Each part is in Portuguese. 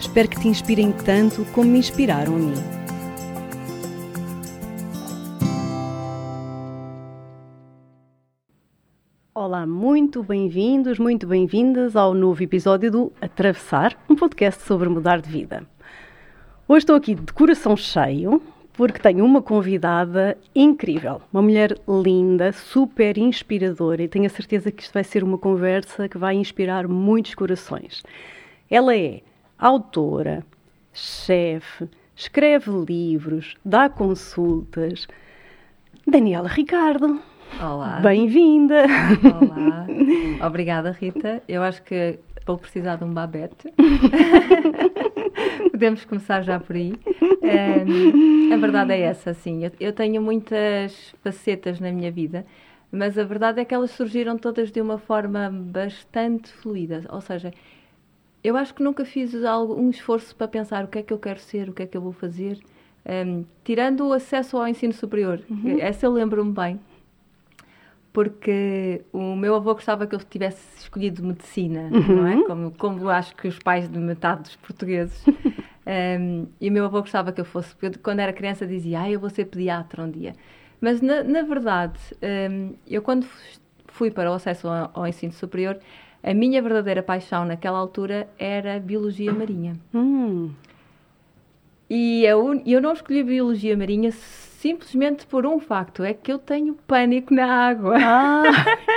Espero que te inspirem tanto como me inspiraram a mim. Olá, muito bem-vindos, muito bem-vindas ao novo episódio do Atravessar, um podcast sobre mudar de vida. Hoje estou aqui de coração cheio porque tenho uma convidada incrível, uma mulher linda, super inspiradora e tenho a certeza que isto vai ser uma conversa que vai inspirar muitos corações. Ela é autora, chefe, escreve livros, dá consultas. Daniela Ricardo. Olá. Bem-vinda. Olá. Obrigada, Rita. Eu acho que vou precisar de um babete. Podemos começar já por aí. Um, a verdade é essa, sim. Eu, eu, tenho muitas facetas na minha vida, mas a verdade é que elas surgiram todas de uma forma bastante fluida. Ou seja, eu acho que nunca fiz algo, um esforço para pensar o que é que eu quero ser, o que é que eu vou fazer. Um, tirando o acesso ao ensino superior, uhum. essa eu lembro-me bem porque o meu avô gostava que eu tivesse escolhido medicina, uhum. não é? Como, como acho que os pais de metade dos portugueses. um, e o meu avô gostava que eu fosse, porque quando era criança dizia, ah, eu vou ser pediatra um dia. Mas, na, na verdade, um, eu quando fui para o acesso ao, ao, ensino superior, a minha verdadeira paixão naquela altura era biologia marinha. Hum. E eu, eu não escolhi biologia marinha simplesmente por um facto, é que eu tenho pânico na água. Ah,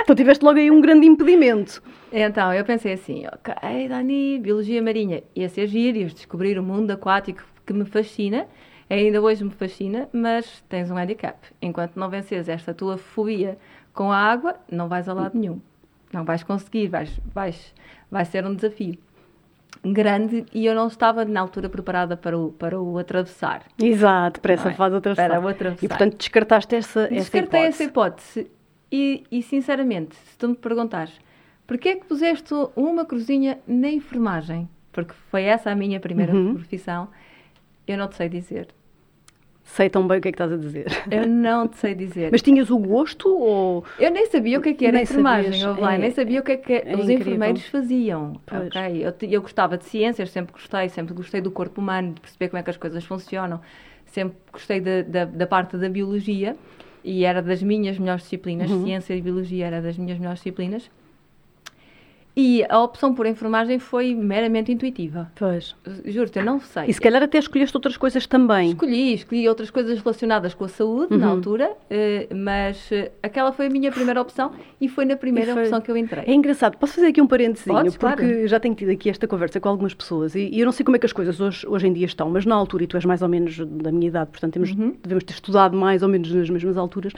então tiveste logo aí um grande impedimento. Então, eu pensei assim, ok, Dani, biologia marinha, ia ser giro, ias descobrir o mundo aquático que me fascina, ainda hoje me fascina, mas tens um handicap. Enquanto não vences esta tua fobia com a água, não vais a lado nenhum. Não vais conseguir, vais, vais, vai ser um desafio grande e eu não estava na altura preparada para o, para o atravessar. Exato, para essa é? fase atravessar. Para o atravessar. E portanto descartaste essa, Descartei essa hipótese. essa hipótese. E, e sinceramente, se tu me perguntares porquê é que puseste uma cruzinha na enfermagem, porque foi essa a minha primeira uhum. profissão, eu não te sei dizer sei tão bem o que é que estás a dizer. Eu não te sei dizer. Mas tinhas o gosto ou... Eu nem sabia o que, é que era nem enfermagem, é, nem sabia o que é que é os incrível. enfermeiros faziam. Ok, eu, eu gostava de ciências, sempre gostei, sempre gostei do corpo humano, de perceber como é que as coisas funcionam, sempre gostei da, da, da parte da biologia e era das minhas melhores disciplinas, uhum. ciência e biologia era das minhas melhores disciplinas. E a opção por enfermagem foi meramente intuitiva. Pois. Juro-te, eu não sei. E se calhar até escolheste outras coisas também. Escolhi, escolhi outras coisas relacionadas com a saúde uhum. na altura, eh, mas eh, aquela foi a minha primeira opção e foi na primeira foi... opção que eu entrei. É engraçado. Posso fazer aqui um parentezinho? Podes, porque claro. já tenho tido aqui esta conversa com algumas pessoas e, eu não sei como é que as coisas hoje, hoje em dia estão, mas na altura, e tu és mais ou menos da minha idade, portanto temos, uhum. devemos ter estudado mais ou menos nas mesmas alturas,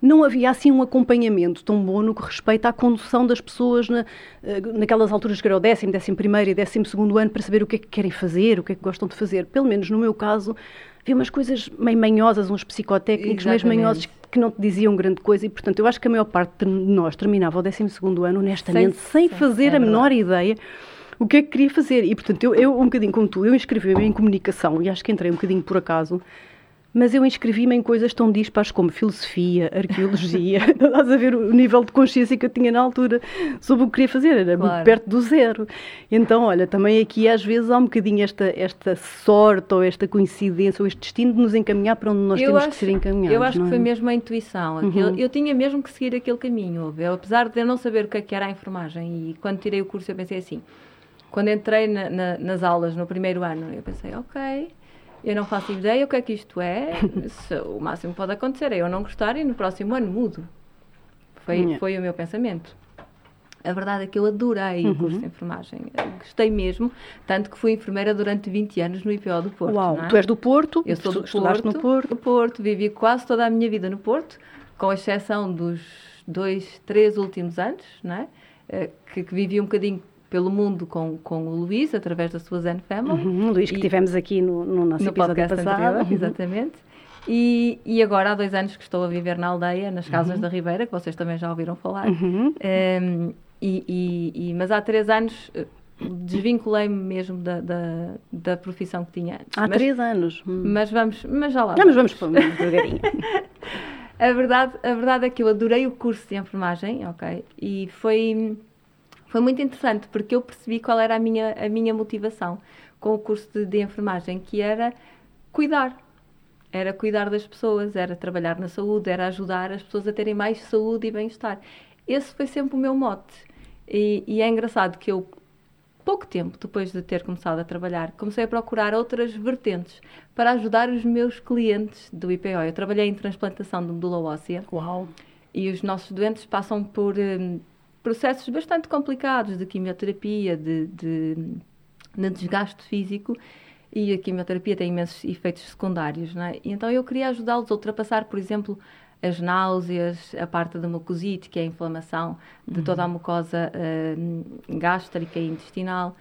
não havia assim um acompanhamento tão bom no que respeita à condução das pessoas na, eh, naquelas alturas que era o décimo, décimo primeiro e décimo segundo ano para saber o que é que querem fazer, o que é que gostam de fazer. Pelo menos no meu caso, havia umas coisas meio manhosas, uns psicotécnicos meio manhosos que não te diziam grande coisa e, portanto, eu acho que a maior parte de nós terminava o décimo segundo ano, honestamente, sem, sem fazer é a menor ideia o que é que queria fazer. E, portanto, eu, eu um bocadinho como tu, eu inscrevi-me em comunicação e acho que entrei um bocadinho por acaso mas eu inscrevi-me em coisas tão dispares como filosofia, arqueologia. Estás a ver o nível de consciência que eu tinha na altura sobre o que queria fazer, era claro. muito perto do zero. Então, olha, também aqui às vezes há um bocadinho esta, esta sorte ou esta coincidência ou este destino de nos encaminhar para onde nós eu temos acho, que ser encaminhados. Eu acho que foi é? mesmo a intuição. Uhum. Eu, eu, tinha mesmo que seguir aquele caminho. Eu, apesar de eu não saber o que, é que era a enfermagem e quando tirei o curso eu pensei assim, quando entrei na, na, nas aulas no primeiro ano, eu pensei, ok eu não faço ideia o que é que isto é. O máximo que pode acontecer é eu não gostar e no próximo ano mudo. Foi, foi o meu pensamento. A verdade é que eu adorei uhum. o curso de enfermagem. Gostei mesmo, tanto que fui enfermeira durante 20 anos no IPO do Porto. Uau, é? tu és do Porto? Eu sou do Porto, no Porto. Do Porto, vivi quase toda a minha vida no Porto, com exceção dos dois, três últimos anos, não é? Eh, que, que vivi um bocadinho pelo mundo com, com o Luís, através da sua Zen Family. Uhum, Luís, que e, tivemos aqui no, no nosso no episódio passado. Anterior, uhum. Exatamente. E, e, agora há dois anos que estou a viver na aldeia, nas Casas uhum. da Ribeira, que vocês também já ouviram falar. Uhum. Um, ehm, e, e, mas há três anos eh, desvinculei-me mesmo da, da, da, profissão que tinha antes. Há mas, três anos. Hum. Mas vamos, mas já lá. Vamos, vamos pôr devagarinho. a verdade, a verdade é que eu adorei o curso de enfermagem, ok? E foi, foi muito interessante porque eu percebi qual era a minha, a minha motivação com o curso de, de enfermagem, que era cuidar. Era cuidar das pessoas, era trabalhar na saúde, era ajudar as pessoas a terem mais saúde e bem-estar. Esse foi sempre o meu mote. E, e é engraçado que eu pouco tempo depois de ter começado a trabalhar, comecei a procurar outras vertentes para ajudar os meus clientes do IPO. Eu trabalhei em transplantação de medula óssea. Uau! E os nossos doentes passam por um, processos bastante complicados de quimioterapia, de, de, de, desgaste físico. E a quimioterapia tem imensos efeitos secundários, não é? E então eu queria ajudá-los a ultrapassar, por exemplo, as náuseas, a parte da mucosite, que é a inflamação de toda a uhum. mucosa uh, gástrica e intestinal.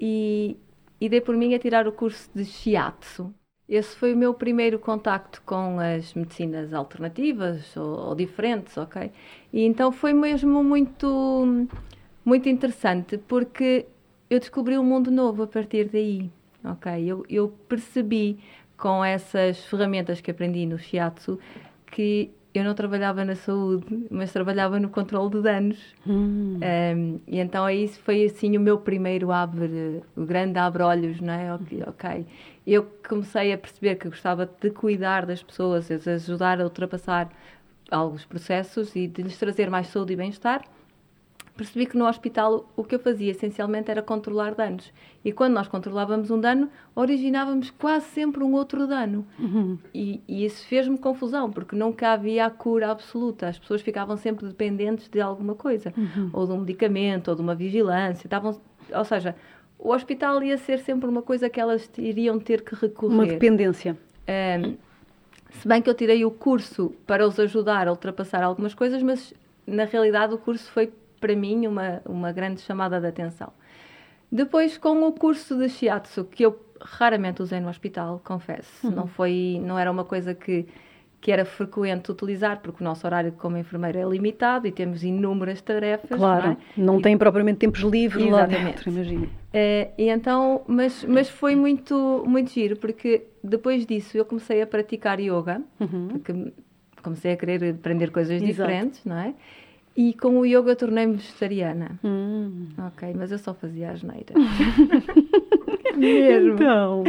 E, e dei por mim a tirar o curso de Shiatsu. Esse foi o meu primeiro contacto com as medicinas alternativas ou, ou diferentes, ok? E então foi mesmo muito, muito interessante porque eu descobri um mundo novo a partir daí, ok? Eu, eu percebi com essas ferramentas que aprendi no Shiatsu que eu não trabalhava na saúde, mas trabalhava no controle de danos. Hum. Um, e então aí foi assim o meu primeiro abre, o grande abre-olhos, não é? Ok, ok. Eu comecei a perceber que gostava de cuidar das pessoas, de ajudar a ultrapassar alguns processos e de lhes trazer mais saúde e bem-estar percebi que no hospital o que eu fazia essencialmente era controlar danos. E quando nós controlávamos um dano, originávamos quase sempre um outro dano. Uhum. E, e, isso fez-me confusão, porque nunca havia a cura absoluta. As pessoas ficavam sempre dependentes de alguma coisa, uhum. ou de um medicamento, ou de uma vigilância. Estavam, ou seja, o hospital ia ser sempre uma coisa que elas iriam ter que recorrer. Uma dependência. Um, se bem que eu tirei o curso para os ajudar a ultrapassar algumas coisas, mas na realidade o curso foi para mim uma, uma grande chamada de atenção. Depois, com o curso de shiatsu, que eu raramente usei no hospital, confesso, uhum. não foi, não era uma coisa que que era frequente utilizar, porque o nosso horário como enfermeira é limitado e temos inúmeras tarefas. Claro, não, é? não tem propriamente tempos livres Exatamente. lá dentro, imagino. É, e então, mas, mas foi muito, muito giro, porque depois disso eu comecei a praticar yoga, uhum. porque comecei a querer aprender coisas Exato. diferentes, não é? E com o yoga tornei-me vegetariana. Hum. Ok, mas eu só fazia asneira. mesmo. Então.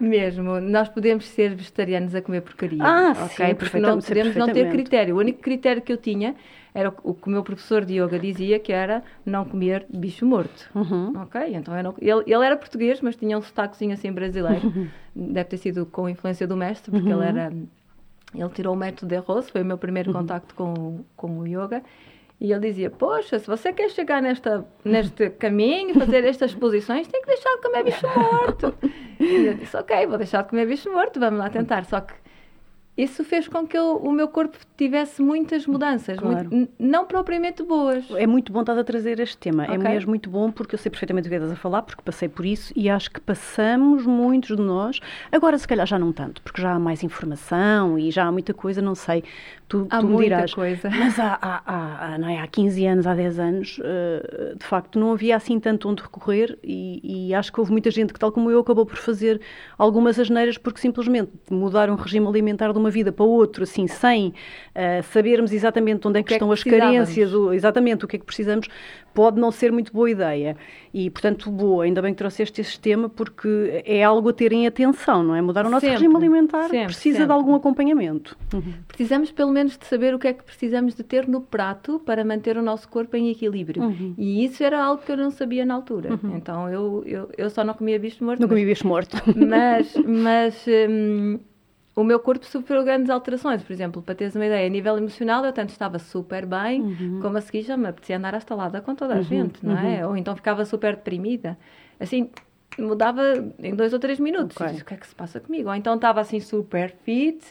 Mesmo. Nós podemos ser vegetarianos a comer porcaria. Ah, ok? Sim, Porque não podemos não ter critério. O único critério que eu tinha era o que o meu professor de yoga dizia, que era não comer bicho morto. Uhum. Ok? Então não, ele, ele era português, mas tinha um sotaquezinho assim brasileiro. Uhum. Deve ter sido com a influência do mestre, porque uhum. ele era. Ele tirou o método de arroz, foi o meu primeiro uhum. contacto com, com o yoga. E ele dizia: Poxa, se você quer chegar nesta, neste caminho, fazer estas posições, tem que deixar de comer bicho morto. e eu disse: Ok, vou deixar de comer bicho morto, vamos lá tentar. Só que isso fez com que eu, o meu corpo tivesse muitas mudanças, claro. muito, não propriamente boas. É muito bom estar a trazer este tema, é okay. é mesmo muito bom porque eu sei perfeitamente o que estás a falar, porque passei por isso e acho que passamos muitos de nós, agora se calhar já não tanto, porque já há mais informação e já há muita coisa, não sei, tu, há tu me dirás. Coisa. Mas há, há, há, não é, há 15 anos, há 10 anos, eh, de facto não havia assim tanto onde recorrer e, e acho que houve muita gente que, tal como eu, acabou por fazer algumas asneiras porque simplesmente mudaram o regime alimentar de uma uma vida para outro, assim, sem uh, sabermos exatamente onde é que, que estão é que as carências, o, exatamente o que é que precisamos, pode não ser muito boa ideia. E, portanto, boa, ainda bem que trouxeste este tema, porque é algo a ter em atenção, não é? Mudar o nosso sempre, regime alimentar sempre, precisa sempre. de algum acompanhamento. Uhum. Precisamos, pelo menos, de saber o que é que precisamos de ter no prato para manter o nosso corpo em equilíbrio. Uhum. E isso era algo que eu não sabia na altura. Uhum. Então, eu, eu, eu só não comia bicho morto. Não mas, comia bicho morto. Mas, mas hum, o meu corpo sofreu grandes alterações. Por exemplo, para teres uma ideia, a nível emocional, eu tanto estava super bem, uhum. como a seguir já me apetecia andar à estalada com toda a uhum. gente, não é? Uhum. Ou então ficava super deprimida. Assim, mudava em dois ou três minutos. Okay. Disse, o que é que se passa comigo? Ou então estava assim super fit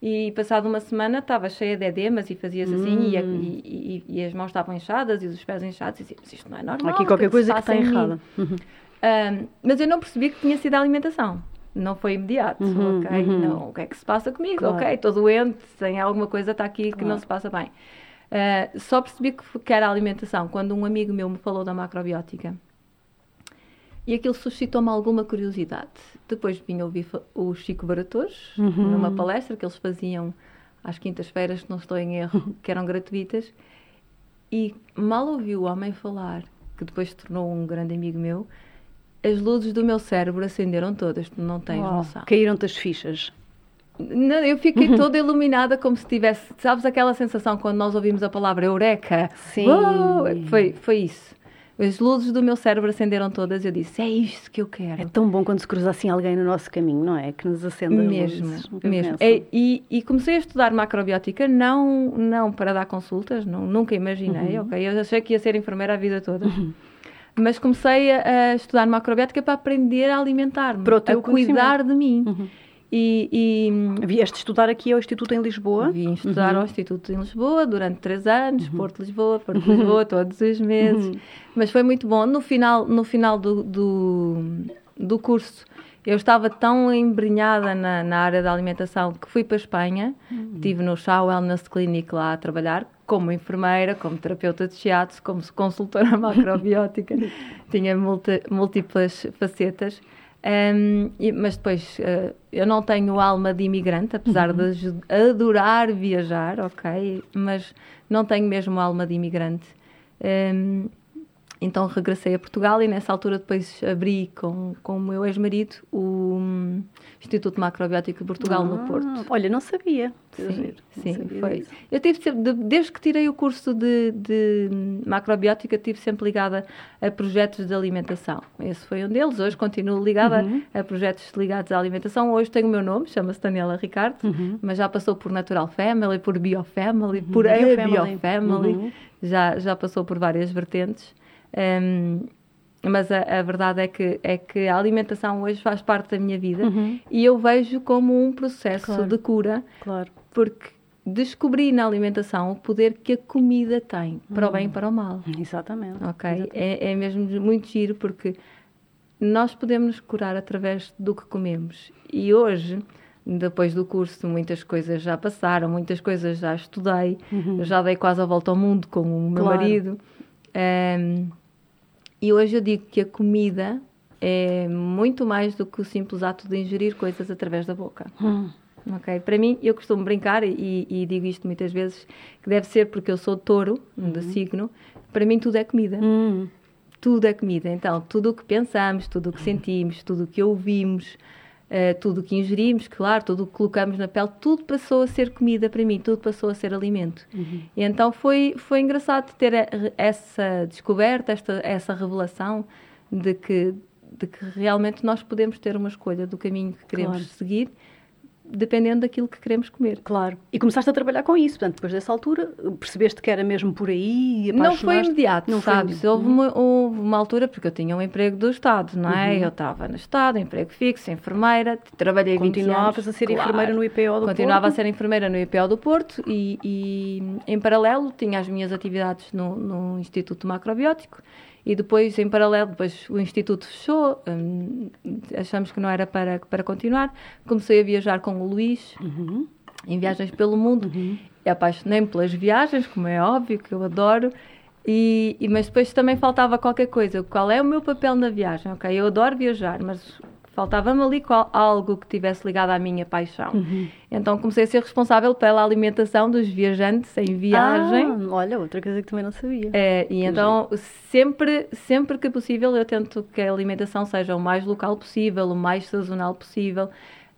e passado uma semana estava cheia de edemas e fazias assim hum. e, e, e, e, as mãos estavam inchadas e os pés inchados e dizia, mas isto não é normal. Aqui qualquer que coisa que está errada. Uhum. Um, mas eu não percebi que tinha sido a alimentação. Não foi imediato, uhum, ok? Uhum. Não, o que é que se passa comigo? Claro. Ok, estou doente, tem alguma coisa está aqui claro. que não se passa bem. Uh, só percebi que, que era a alimentação quando um amigo meu me falou da macrobiótica e aquilo suscitou-me alguma curiosidade. Depois vim ouvir o Chico Baratores, uhum. numa palestra que eles faziam às quintas-feiras, se não estou em erro, que eram gratuitas, e mal ouvi o homem falar, que depois se tornou um grande amigo meu, as luzes do meu cérebro acenderam todas, não tens oh, noção. Caíram-te as fichas. Não, eu fiquei toda iluminada como se tivesse, sabes aquela sensação quando nós ouvimos a palavra eureka? Sim. Uou! Foi, foi isso. As luzes do meu cérebro acenderam todas e eu disse: É isto que eu quero. É tão bom quando se cruza assim alguém no nosso caminho, não é? Que nos acende mesmo, luzes. Mesmo. É, e, e, comecei a estudar macrobiótica, não, não para dar consultas, não, nunca imaginei, uhum. ok? Eu achei que ia ser enfermeira a vida toda. Uhum. Mas comecei a, a, estudar macrobiótica para aprender a alimentar-me, a cuidar de mim. Uhum. E, e vieste estudar aqui ao Instituto em Lisboa? Vim estudar uhum. ao Instituto em Lisboa durante três anos, uhum. Porto Lisboa, Porto Lisboa, todos os meses. Uhum. Mas foi muito bom. No final, no final do, do, do curso, eu estava tão embrenhada na, na, área da alimentação que fui para a Espanha, uhum. estive no Shaw Wellness Clinic lá a trabalhar, como enfermeira, como terapeuta de shiatsu, como consultora macrobiótica, tinha multi, múltiplas facetas. Um, mas depois, uh, eu não tenho alma de imigrante, apesar uhum. de adorar viajar, ok? Mas não tenho mesmo alma de imigrante. Um, então regressei a Portugal e nessa altura depois abri com, com o meu ex-marido o um, Instituto Macrobiótico de Portugal ah, no Porto. Olha, não sabia. Sim, sim sabia foi. Isso. Eu tive sempre, desde que tirei o curso de, de macrobiótica, tive sempre ligada a projetos de alimentação. Esse foi um deles. Hoje continuo ligada uhum. a projetos ligados à alimentação. Hoje tenho o meu nome, chama-se Daniela Ricardo, uhum. mas já passou por Natural Family, por Biofamily, uhum. por a Biofamily. Uhum. Já, já passou por várias vertentes. Um, mas a, a, verdade é que, é que a alimentação hoje faz parte da minha vida uhum. e eu vejo como um processo claro. de cura, claro. porque descobri na alimentação o poder que a comida tem, para uhum. o bem e para o mal. Exatamente. Ok? Exatamente. É, é mesmo muito giro porque nós podemos nos curar através do que comemos. E hoje, depois do curso, muitas coisas já passaram, muitas coisas já estudei, uhum. já dei quase a volta ao mundo com o meu claro. marido. Um, e hoje eu digo que a comida é muito mais do que o simples ato de ingerir coisas através da boca. Hum. Ok? Para mim, eu costumo brincar e, e, digo isto muitas vezes, que deve ser porque eu sou touro, uhum. de signo, para mim tudo é comida. Uhum. Tudo é comida. Então, tudo o que pensamos, tudo o que sentimos, tudo o que ouvimos, Uh, tudo o que ingerimos, claro, tudo o que colocamos na pele, tudo passou a ser comida para mim, tudo passou a ser alimento. Uhum. E então foi, foi engraçado ter a, essa descoberta, esta, essa revelação de que, de que realmente nós podemos ter uma escolha do caminho que queremos claro. seguir dependendo daquilo que queremos comer. Claro. E começaste a trabalhar com isso, portanto, depois dessa altura, percebeste que era mesmo por aí? Não foi imediato, não sabes? Foi... Houve, uma, houve uma altura, porque eu tinha um emprego do Estado, não é? Uhum. Eu estava no Estado, emprego fixo, enfermeira, trabalhei Continuavas a ser claro. enfermeira no IPO do Continuava Porto? Continuava a ser enfermeira no IPO do Porto e, e, em paralelo, tinha as minhas atividades no, no Instituto Macrobiótico e depois, em paralelo, depois o Instituto fechou, hum, achamos que não era para, para continuar. Comecei a viajar com o Luís, uhum. em viagens pelo mundo, uhum. apaixonei-me pelas viagens, como é óbvio, que eu adoro. E, e, mas depois também faltava qualquer coisa. Qual é o meu papel na viagem? Ok, eu adoro viajar, mas Faltava-me ali algo que tivesse ligado à minha paixão. Uhum. Então comecei a ser responsável pela alimentação dos viajantes em viagem. Ah, olha, outra coisa que também não sabia. É, e então sempre, sempre que possível eu tento que a alimentação seja o mais local possível, o mais sazonal possível.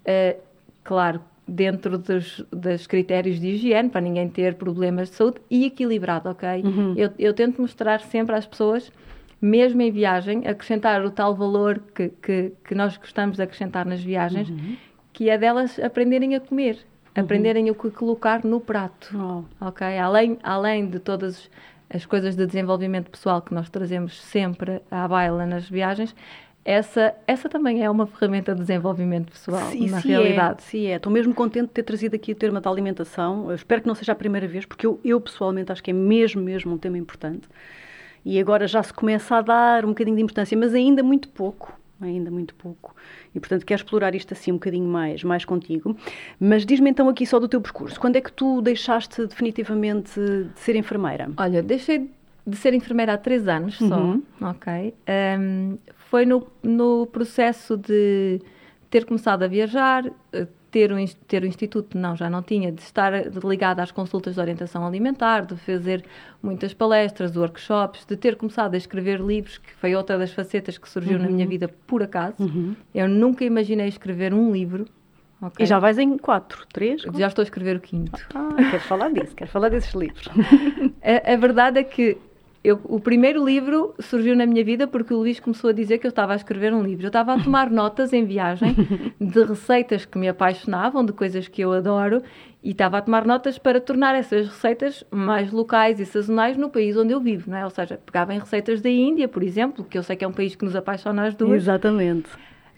Uh, claro, dentro dos, dos, critérios de higiene, para ninguém ter problemas de saúde e equilibrado, ok? Uhum. Eu, eu tento mostrar sempre às pessoas mesmo em viagem, acrescentar o tal valor que, que, que nós gostamos de acrescentar nas viagens, uhum. que é delas aprenderem a comer, uhum. aprenderem o que colocar no prato, oh. ok? Além, além de todas as coisas de desenvolvimento pessoal que nós trazemos sempre à baila nas viagens, essa, essa também é uma ferramenta de desenvolvimento pessoal, sim, na sim realidade. É, sim, é. Estou mesmo contente de ter trazido aqui o tema da alimentação. Eu espero que não seja a primeira vez, porque eu, eu pessoalmente acho que é mesmo, mesmo um tema importante. E agora já se começa a dar um bocadinho de importância, mas ainda muito pouco, ainda muito pouco. E, portanto, quero explorar isto assim um bocadinho mais, mais contigo. Mas diz-me então aqui só do teu percurso. Quando é que tu deixaste definitivamente de ser enfermeira? Olha, deixei de ser enfermeira há três anos só, uhum. ok? Um, foi no, no processo de ter começado a viajar, eh, ter o, ter o instituto, não, já não tinha, de estar ligada às consultas de orientação alimentar, de fazer muitas palestras, workshops, de ter começado a escrever livros, que foi outra das facetas que surgiu uhum. na minha vida por acaso. Uhum. Eu nunca imaginei escrever um livro. Okay. E já vais em quatro, três? Já estou a escrever o quinto. Ah, quero falar disso, quero falar desses livros. a, a verdade é que eu, o primeiro livro surgiu na minha vida porque o Luís começou a dizer que eu estava a escrever um livro. Eu estava a tomar notas em viagem de receitas que me apaixonavam, de coisas que eu adoro, e estava a tomar notas para tornar essas receitas mais locais e sazonais no país onde eu vivo, não é? Ou seja, pegava em receitas da Índia, por exemplo, que eu sei que é um país que nos apaixona as duas. Exatamente.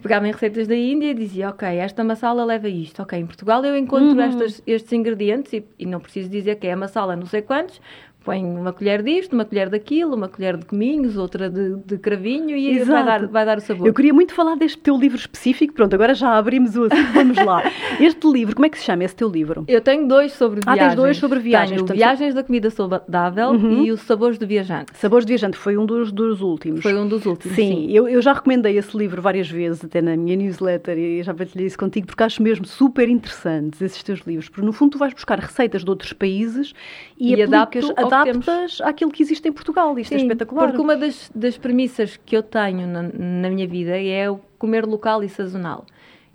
Pegava em receitas da Índia e dizia, ok, esta massala leva isto. Ok, em Portugal eu encontro uhum. estas, estes ingredientes e, e, não preciso dizer que é a massala não sei quantos, põe uma colher disto, uma colher daquilo, uma colher de cominhos, outra de, de cravinho e vai dar, vai dar o sabor. Eu queria muito falar deste teu livro específico. Pronto, agora já abrimos o assunto, vamos lá. Este livro, como é que se chama esse teu livro? Eu tenho dois sobre viagens. Ah, tens dois sobre viagens. Tenho portanto... Viagens da Comida Saudável uhum. e os Sabores do Viajante. Sabores do Viajante foi um dos, dos últimos. Foi um dos últimos, sim. sim. Eu, eu já recomendei esse livro várias vezes, até na minha newsletter, e já partilhei isso contigo, porque acho mesmo super interessantes esses teus livros. Porque no fundo tu vais buscar receitas de outros países e, e aplicas, adaptas àquilo que existe em Portugal. Isto é Sim, é espetacular. Porque uma das, das premissas que eu tenho na, na minha vida é o comer local e sazonal.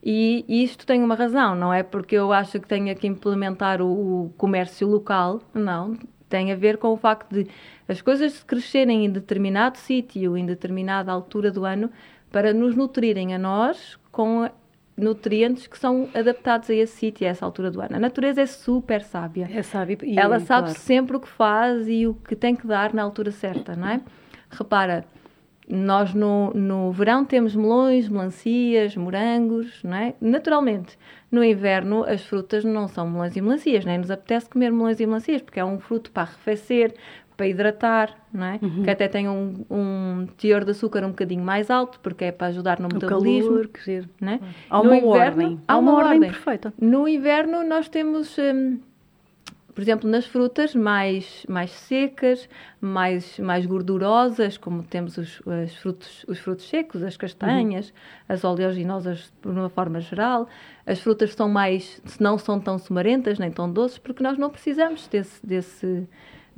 E, e isto tem uma razão, não é porque eu acho que tenha que implementar o, o comércio local, não. Tem a ver com o facto de as coisas crescerem em determinado sítio, em determinada altura do ano, para nos nutrirem a nós com nutrientes que são adaptados a esse sítio, a essa altura do ano. A natureza é super sábia. É sábia. E, Ela sabe claro. sempre o que faz e o que tem que dar na altura certa, não é? Repara, nós no, no verão temos melões, melancias, morangos, não é? Naturalmente. No inverno as frutas não são melões e melancias, nem nos apetece comer melões e melancias, porque é um fruto para arrefecer, para hidratar, não é? Uhum. Que até tem um, um, teor de açúcar um bocadinho mais alto, porque é para ajudar no o metabolismo. Calor, que não é? Há uma inverno, ordem. Há uma, uma ordem, ordem perfeita. No inverno nós temos... Hum, por exemplo, nas frutas mais, mais secas, mais, mais gordurosas, como temos os, os, frutos, os frutos secos, as castanhas, uhum. as oleaginosas de uma forma geral. As frutas são mais, não são tão sumarentas nem tão doces, porque nós não precisamos desse, desse,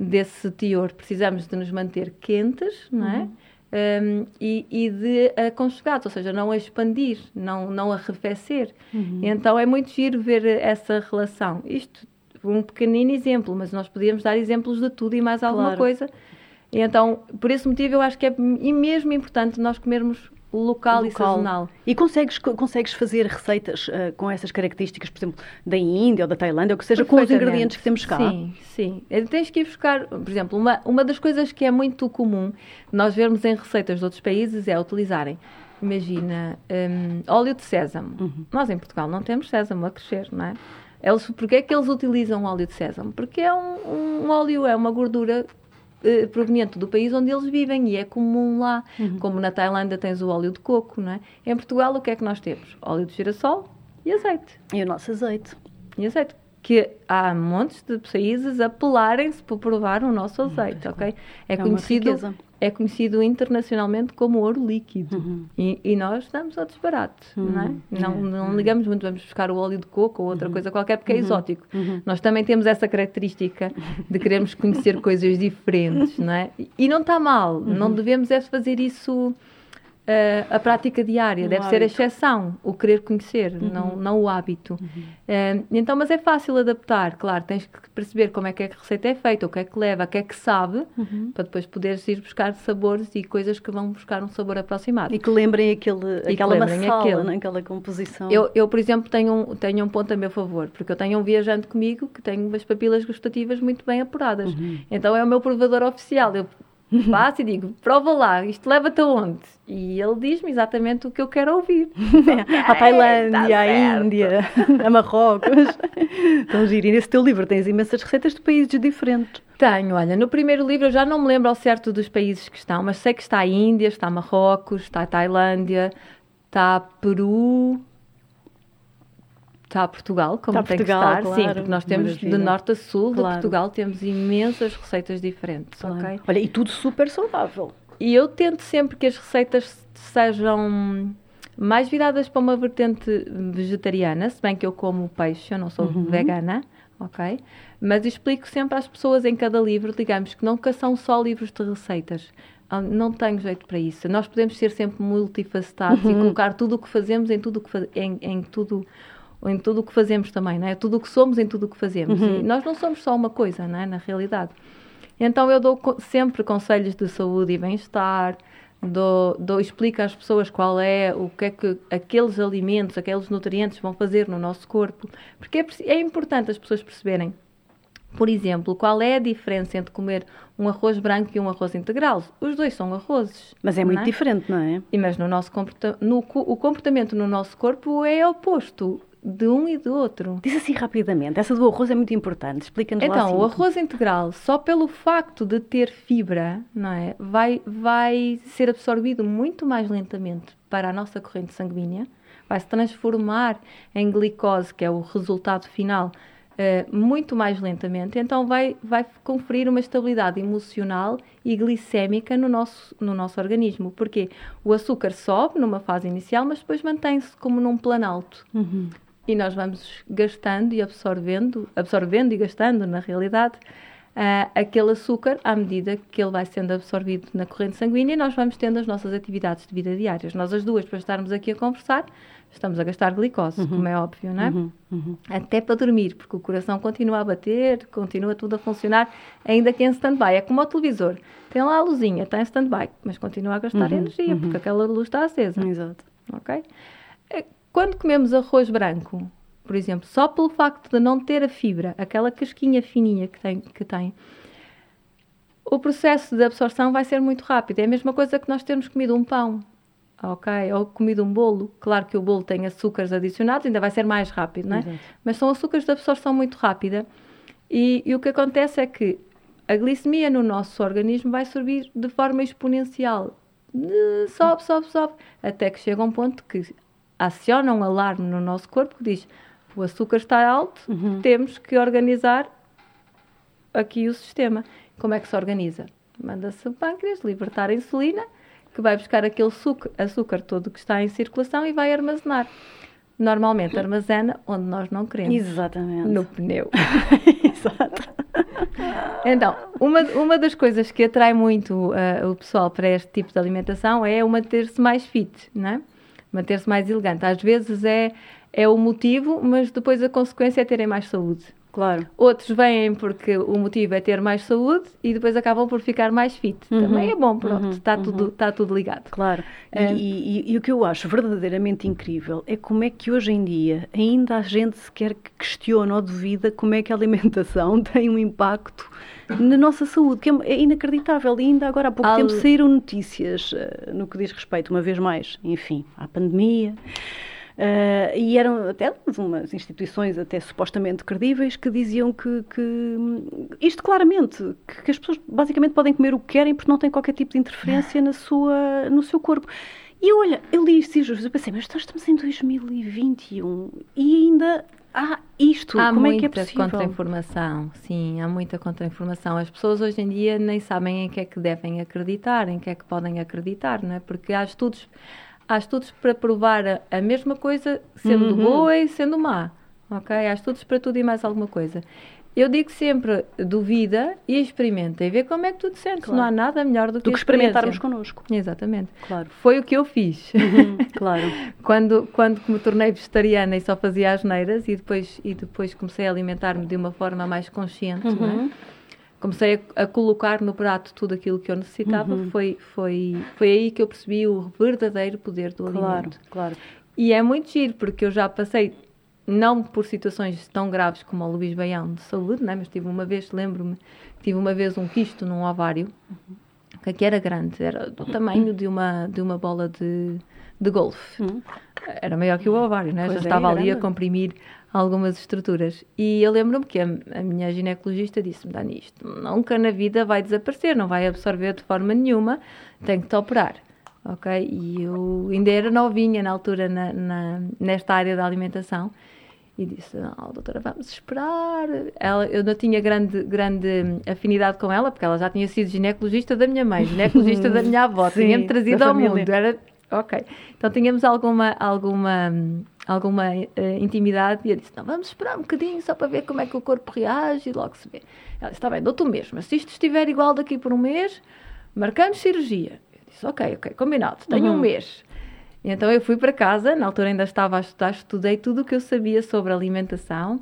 desse teor. Precisamos de nos manter quentes, não é? Uhum. Um, e, e, de aconchegados, ou seja, não a expandir, não, não arrefecer. Uhum. Então é muito giro ver essa relação. Isto, um pequenino exemplo, mas nós podíamos dar exemplos de tudo e mais alguma claro. coisa. Então, por esse motivo, eu acho que é mesmo importante nós comermos local, local, e sazonal. E consegues, consegues fazer receitas uh, com essas características, por exemplo, da Índia ou da Tailândia, ou que seja, com os ingredientes que temos cá? Sim, sim. Eh, tens que ir buscar, por exemplo, uma, uma das coisas que é muito comum nós vermos em receitas de outros países é utilizarem, imagina, um, óleo de sésamo. Uhum. Nós em Portugal não temos sésamo a crescer, não é? Eles, porquê é que eles utilizam óleo de sésamo? Porque é um, um óleo, é uma gordura eh, proveniente do país onde eles vivem e é comum lá. Uhum. Como na Tailândia tens o óleo de coco, não é? Em Portugal o que é que nós temos? Óleo de girassol e azeite. E o nosso azeite. E azeite. Que há montes de países a pelarem-se por provar o nosso azeite, ok? É, é conhecido é conhecido internacionalmente como ouro líquido. Uhum. E, e, nós damos ao desbarato, uhum. não é? Não, é. não ligamos muito, vamos buscar o óleo de coco ou outra uhum. coisa qualquer porque é uhum. exótico. Uhum. Nós também temos essa característica de queremos conhecer coisas diferentes, não é? E não está mal, não uhum. devemos é fazer isso uh, a prática diária, deve hábito. ser a exceção, o querer conhecer, uhum. não, não o hábito. Uhum. Uh, então, mas é fácil adaptar, claro, tens que perceber como é que a receita é feita, o que é que leva, o que é que sabe, uhum. para depois poderes ir buscar sabores e coisas que vão buscar um sabor aproximado. E que lembrem aquele, aquela lembrem massala, aquele. Né? aquela composição. Eu, eu, por exemplo, tenho um, tenho um ponto a meu favor, porque eu tenho um viajante comigo que tem umas papilas gustativas muito bem apuradas. Uhum. Então é o meu provador oficial. Eu Passo e digo, prova lá, isto leva-te aonde? E ele diz-me exatamente o que eu quero ouvir. a Tailândia, tá a Índia, a Marrocos. Então, giro. E nesse teu livro tens imensas receitas de países diferentes. Tenho, olha, no primeiro livro eu já não me lembro ao certo dos países que estão, mas sei que está a Índia, está a Marrocos, está a Tailândia, está a Peru, está a Portugal, como está tem Portugal, que estar. Claro, Sim, porque nós temos de norte a sul claro. de Portugal, temos imensas receitas diferentes, claro. ok? Olha, e tudo super saudável. E eu tento sempre que as receitas sejam mais viradas para uma vertente vegetariana, se bem que eu como peixe, eu não sou uhum. vegana, ok? Mas explico sempre às pessoas em cada livro, digamos, que nunca são só livros de receitas. Ah, não tenho jeito para isso. Nós podemos ser sempre multifacetados uhum. e colocar tudo o que fazemos em tudo que em, em tudo em tudo o que fazemos também, não é? Tudo o que somos em tudo o que fazemos. Uhum. E nós não somos só uma coisa, não é? Na realidade. Então eu dou sempre conselhos de saúde e bem-estar, dou, dou, explico às pessoas qual é, o que é que aqueles alimentos, aqueles nutrientes vão fazer no nosso corpo, porque é, é importante as pessoas perceberem por exemplo, qual é a diferença entre comer um arroz branco e um arroz integral? Os dois são arrozes. Mas é muito é? diferente, não é? E mas no nosso no, o comportamento no nosso corpo é oposto de um e do outro. Diz assim rapidamente, essa do arroz é muito importante, explica-nos então, assim. o arroz integral, só pelo facto de ter fibra, não é, vai, vai ser absorvido muito mais lentamente para a nossa corrente sanguínea, vai se transformar em glicose, que é o resultado final, uh, muito mais lentamente, então vai, vai conferir uma estabilidade emocional e glicémica no nosso, no nosso organismo, porque o açúcar sobe numa fase inicial, mas depois mantém-se como num planalto. Uhum e nós vamos gastando e absorvendo, absorvendo e gastando, na realidade, uh, aquele açúcar à medida que ele vai sendo absorvido na corrente sanguínea e nós vamos tendo as nossas atividades de vida diárias. Nós as duas, para estarmos aqui a conversar, estamos a gastar glicose, uhum. como é óbvio, não é? Uhum. Uhum. Até para dormir, porque o coração continua a bater, continua tudo a funcionar, ainda que em stand-by. É como o televisor. Tem lá a luzinha, está em stand-by, mas continua a gastar uhum. energia, porque uhum. aquela luz está acesa. Exato. Ok? Quando comemos arroz branco, por exemplo, só pelo facto de não ter a fibra, aquela casquinha fininha que tem, que tem o processo de absorção vai ser muito rápido. É a mesma coisa que nós termos comido um pão, ok? Ou comido um bolo. Claro que o bolo tem açúcares adicionados, ainda vai ser mais rápido, não é? Exato. Mas são açúcares de absorção muito rápida. E, e, o que acontece é que a glicemia no nosso organismo vai subir de forma exponencial. Sobe, sobe, sobe, até que chega um ponto que aciona um alarme no nosso corpo que diz o açúcar está alto, uhum. temos que organizar aqui o sistema. Como é que se organiza? Manda-se o pâncreas libertar a insulina, que vai buscar aquele açúcar, açúcar todo que está em circulação e vai armazenar. Normalmente armazena onde nós não queremos. Exatamente. No pneu. Exato. Então, uma, uma das coisas que atrai muito uh, o pessoal para este tipo de alimentação é o manter-se mais fit, não é? Manter-se mais elegante. Às vezes é, é o motivo, mas depois a consequência é terem mais saúde. Claro. Outros vêm porque o motivo é ter mais saúde e depois acabam por ficar mais fit. Uhum. Também é bom, pronto, uhum. está, tudo, uhum. está tudo ligado. Claro. É. E, e, e, o que eu acho verdadeiramente incrível é como é que hoje em dia ainda há gente sequer que questiona ou duvida como é que a alimentação tem um impacto na nossa saúde, que é, é inacreditável. E ainda agora há pouco Al... tempo saíram notícias uh, no que diz respeito, uma vez mais, enfim, à pandemia. Uh, e eram até umas instituições até supostamente credíveis que diziam que, que isto claramente, que, que, as pessoas basicamente podem comer o que querem porque não têm qualquer tipo de interferência na sua, no seu corpo. E olha, eu li isto e eu pensei, mas estamos em 2021 e ainda há isto. Há Como é que é possível? contra-informação, sim, há muita contra-informação. As pessoas hoje em dia nem sabem em que é que devem acreditar, em que é que podem acreditar, não é? Porque há estudos há estudos para provar a, mesma coisa sendo uhum. boa e sendo má. Ok? Há estudos para tudo e mais alguma coisa. Eu digo sempre, duvida e experimenta e vê como é que tu te sentes. Claro. Não há nada melhor do que, do que experimentarmos connosco. Exatamente. Claro. Foi o que eu fiz. Uhum, claro. quando, quando me tornei vegetariana e só fazia as neiras e depois, e depois comecei a alimentar-me de uma forma mais consciente, uhum. é? Comecei a, a, colocar no prato tudo aquilo que eu necessitava, uhum. foi, foi, foi aí que eu percebi o verdadeiro poder do claro, alimento. Claro, E é muito giro, porque eu já passei, não por situações tão graves como o Luís Baião de saúde, né? mas tive uma vez, lembro-me, tive uma vez um quisto num ovário, uhum. que era grande, era do tamanho de uma, de uma bola de, de golfe. Hum. Era maior que o ovário, né? já é, estava ali grande. a comprimir algumas estruturas. E eu lembro-me que a, a, minha ginecologista disse-me: Dani, isto nunca na vida vai desaparecer, não vai absorver de forma nenhuma, tem que te operar. Ok? E eu ainda era novinha na altura na, na, nesta área da alimentação e disse: Não, doutora, vamos esperar. Ela, eu não tinha grande, grande afinidade com ela, porque ela já tinha sido ginecologista da minha mãe, ginecologista da minha avó, tinha-me trazido ao mundo. Era, ok. Então tínhamos alguma, alguma, alguma uh, intimidade e eu disse: Não, vamos esperar um bocadinho só para ver como é que o corpo reage e logo se vê. Ela disse: Está bem, dou-te um mês, mas se isto estiver igual daqui por um mês, marcamos cirurgia. Eu disse: Ok, ok, combinado, tenho uhum. um mês. Então eu fui para casa, na altura ainda estava a estudar, estudei tudo o que eu sabia sobre alimentação,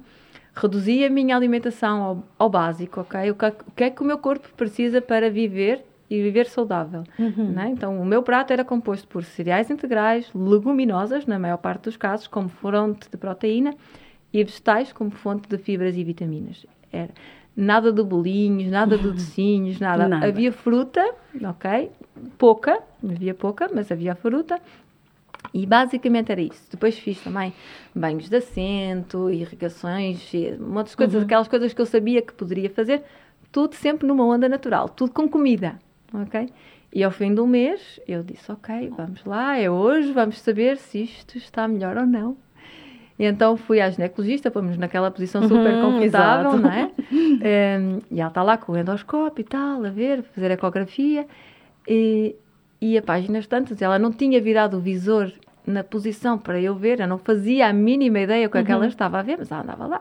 reduzi a minha alimentação ao, ao básico, ok? O que, o que, é que o meu corpo precisa para viver e viver saudável, uhum. né? Então o meu prato era composto por cereais integrais, leguminosas, na maior parte dos casos, como fonte de proteína, e vegetais como fonte de fibras e vitaminas. Era nada de bolinhos, nada de docinhos, nada. nada. Havia fruta, ok? Pouca, havia pouca, mas havia fruta e basicamente era isso. Depois fiz também banhos de assento, irrigações, muitas coisas, uhum. aquelas coisas que eu sabia que poderia fazer, tudo sempre numa onda natural, tudo com comida, ok? E ao fim do mês eu disse, ok, vamos lá, é hoje, vamos saber se isto está melhor ou não. E então fui à ginecologista, fomos naquela posição super uhum, confortável, não é? um, ehm, e ela está lá com o endoscópio e tal, a ver, fazer ecografia. E, e a páginas tantas. Ela não tinha virado o visor na posição para eu ver, eu não fazia a mínima ideia o que, uhum. é que ela uhum. estava a ver, mas ela andava lá.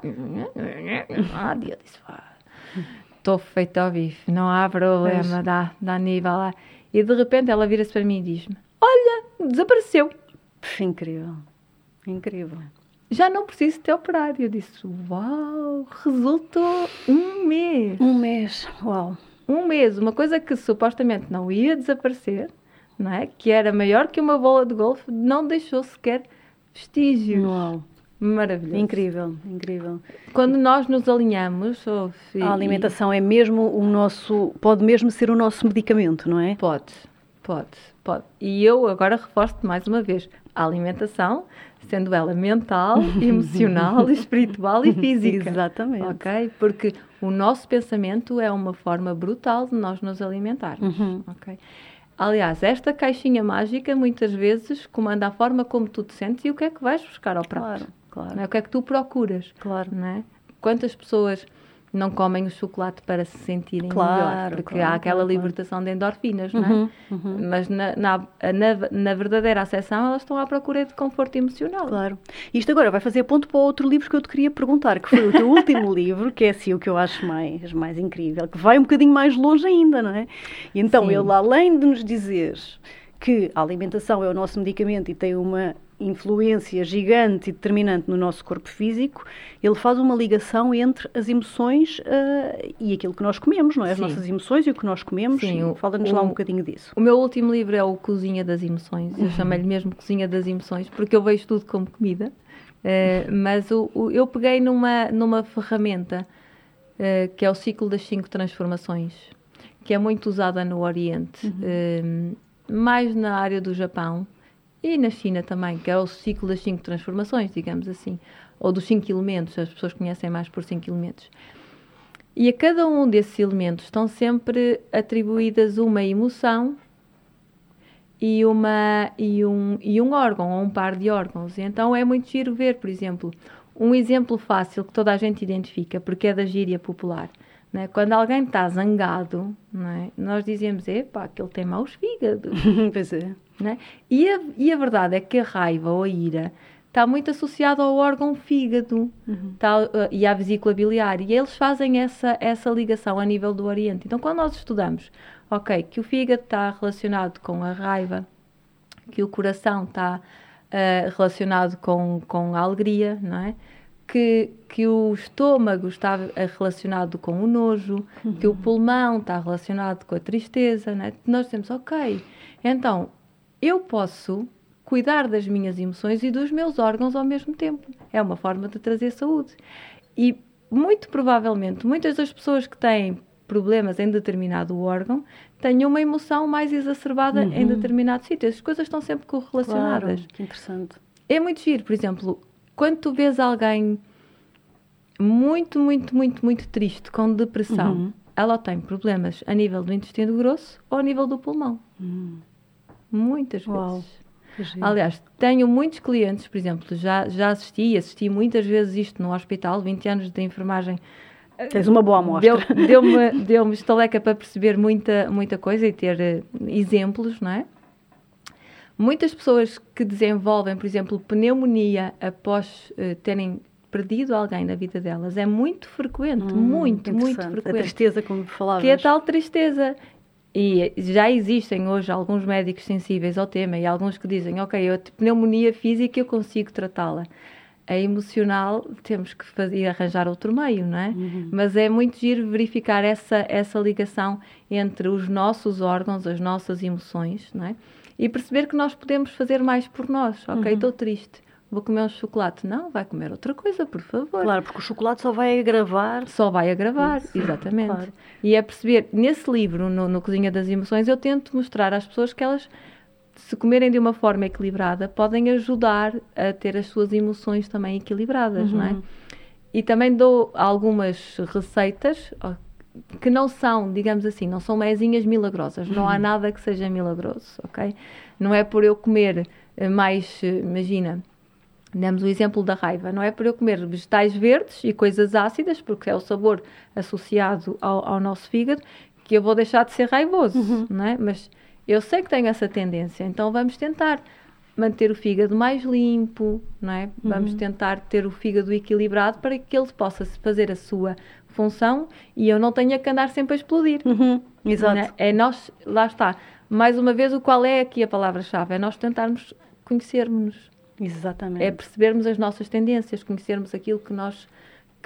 Ah, eu disse: estou feita ao bife, não há problema, dá, dá nível lá. E de repente ela vira-se para mim e diz-me: Olha, desapareceu. Incrível, incrível. Já não preciso ter operado. E eu disse: Uau, resultou um mês. Um mês, uau. Um mês, uma coisa que supostamente não ia desaparecer não é? que era maior que uma bola de golfe, não deixou sequer vestígios. Uau. Maravilhoso. Incrível, incrível. Quando nós nos alinhamos, Sophie, a alimentação é mesmo o nosso, pode mesmo ser o nosso medicamento, não é? Pode, pode, pode. E eu agora reforço mais uma vez, a alimentação, sendo ela mental, emocional, espiritual e física. Exatamente. Ok? Porque o nosso pensamento é uma forma brutal de nós nos alimentarmos. Uhum. Ok? Aliás, esta caixinha mágica muitas vezes comanda a forma como tu te sentes e o que é que vais buscar ao prato. Claro, claro. É? O que é que tu procuras. Claro. Não é? Quantas pessoas não comem o chocolate para se sentirem claro, melhor, porque claro, há aquela claro, libertação de endorfinas, não é? Uhum, uhum. Mas na, na, na, na, verdadeira acessão elas estão à procura de conforto emocional. Claro. Isto agora vai fazer ponto para outro livro que eu te queria perguntar, que foi o teu último livro, que é assim o que eu acho mais, mais incrível, que vai um bocadinho mais longe ainda, não é? E então Sim. ele, além de nos dizer que a alimentação é o nosso medicamento e tem uma influência gigante e determinante no nosso corpo físico, ele faz uma ligação entre as emoções uh, e aquilo que nós comemos, não é? As Sim. nossas emoções e o que nós comemos. Fala-nos lá um bocadinho disso. O meu último livro é o Cozinha das Emoções. Eu uhum. chamei-lhe mesmo Cozinha das Emoções porque eu vejo tudo como comida. Uh, mas o, o, eu peguei numa, numa ferramenta uh, que é o ciclo das cinco transformações, que é muito usada no Oriente, uhum. mais na área do Japão e na China também, que é o ciclo das cinco transformações, digamos assim, ou dos cinco elementos, as pessoas conhecem mais por cinco elementos. E a cada um desses elementos estão sempre atribuídas uma emoção e, uma, e, um, e um órgão, ou um par de órgãos. Então é muito giro ver, por exemplo, um exemplo fácil que toda a gente identifica, porque é da gíria popular. Né? Quando alguém está zangado, é? nós dizemos, epá, que ele tem maus fígados. pois é. Né? E, a, e a verdade é que a raiva ou a ira está muito associada ao órgão fígado uhum. tá, uh, e à vesícula biliar. E eles fazem essa, essa ligação a nível do Oriente. Então, quando nós estudamos, ok, que o fígado está relacionado com a raiva, que o coração está uh, relacionado com, com a alegria, não é? Que, que o estômago está relacionado com o nojo, uhum. que o pulmão está relacionado com a tristeza, né? nós dizemos, ok, então eu posso cuidar das minhas emoções e dos meus órgãos ao mesmo tempo. É uma forma de trazer saúde. E muito provavelmente, muitas das pessoas que têm problemas em determinado órgão, tenha uma emoção mais exacerbada uhum. em determinado sítio. As coisas estão sempre correlacionadas. Claro, que interessante. É muito giro, por exemplo, quando tu vês alguém muito, muito, muito, muito triste, com depressão, uhum. ela tem problemas a nível do intestino grosso ou a nível do pulmão. Uhum. Muitas Uau. vezes. Aliás, tenho muitos clientes, por exemplo, já, já assisti, assisti muitas vezes isto no hospital, 20 anos de enfermagem. Tens uma boa amostra. Deu-me deu deu estaleca para perceber muita, muita coisa e ter uh, exemplos, não é? Muitas pessoas que desenvolvem, por exemplo, pneumonia após uh, terem perdido alguém na vida delas é muito frequente, hum, muito, muito frequente. A tristeza, como falavas. Que é tal tristeza. E já existem hoje alguns médicos sensíveis ao tema e alguns que dizem, ok, eu pneumonia física eu consigo tratá-la. A emocional temos que fazer, arranjar outro meio, não é? Uhum. Mas é muito giro verificar essa, essa ligação entre os nossos órgãos, as nossas emoções, não é? E perceber que nós podemos fazer mais por nós. Ok, estou uhum. triste vou comer um chocolate. Não, vai comer outra coisa, por favor. Claro, porque o chocolate só vai agravar. Só vai agravar, Isso, exatamente. Claro. E é perceber, nesse livro, no, no Cozinha das Emoções, eu tento mostrar às pessoas que elas, se comerem de uma forma equilibrada, podem ajudar a ter as suas emoções também equilibradas, uhum. não é? Uhum. E também dou algumas receitas que não são, digamos assim, não são mesinhas milagrosas. Não há uhum. nada que seja milagroso, ok? Não é por eu comer mais, imagina, Demos o exemplo da raiva. Não é por eu comer vegetais verdes e coisas ácidas, porque é o sabor associado ao, ao nosso fígado, que eu vou deixar de ser raivoso, uhum. não é? Mas eu sei que tenho essa tendência, então vamos tentar manter o fígado mais limpo, não é? Uhum. Vamos tentar ter o fígado equilibrado para que ele possa fazer a sua função e eu não tenha que andar sempre a explodir. Uhum. Exato. É? é nós, lá está. Mais uma vez, o qual é aqui a palavra-chave? É nós tentarmos conhecermos Exatamente. É percebermos as nossas tendências, conhecermos aquilo que nós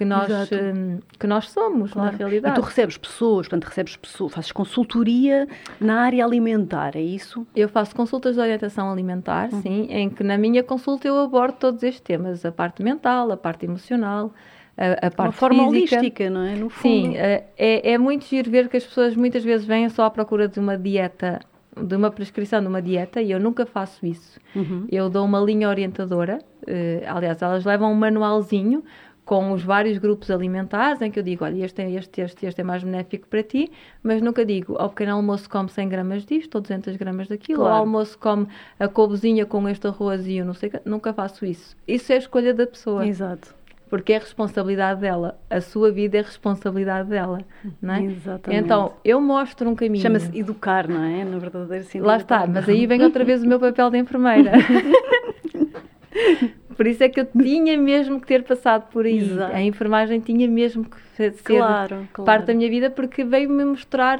que nós, hum, que nós somos, claro. na realidade. E tu recebes pessoas, portanto, recebes pessoas, fazes consultoria na área alimentar, é isso? Eu faço consultas de orientação alimentar, uhum. sim, em que na minha consulta eu abordo todos estes temas, a parte mental, a parte emocional, a, a parte Uma forma física. holística, não é? No fundo. Sim, é, é muito giro ver que as pessoas muitas vezes vêm só à procura de uma dieta de uma prescrição de uma dieta e eu nunca faço isso. Uhum. Eu dou uma linha orientadora, uh, aliás, elas levam um manualzinho com os vários grupos alimentares em que eu digo, olha, este é este, este, este é mais benéfico para ti, mas nunca digo, ao pequeno almoço come 100 gramas disto ou 200 gramas daquilo, claro. ao almoço come a couvezinha com este arroz e eu não sei, nunca faço isso. Isso é a escolha da pessoa. Exato porque é responsabilidade dela. A sua vida é responsabilidade dela, não é? Exatamente. Então, eu mostro um caminho. Chama-se educar, não é? Na verdade, assim. Lá está, mas aí vem outra vez o meu papel de enfermeira. por isso é que eu tinha mesmo que ter passado por aí. Exato. A enfermagem tinha mesmo que ser claro, claro. parte da minha vida, porque veio-me mostrar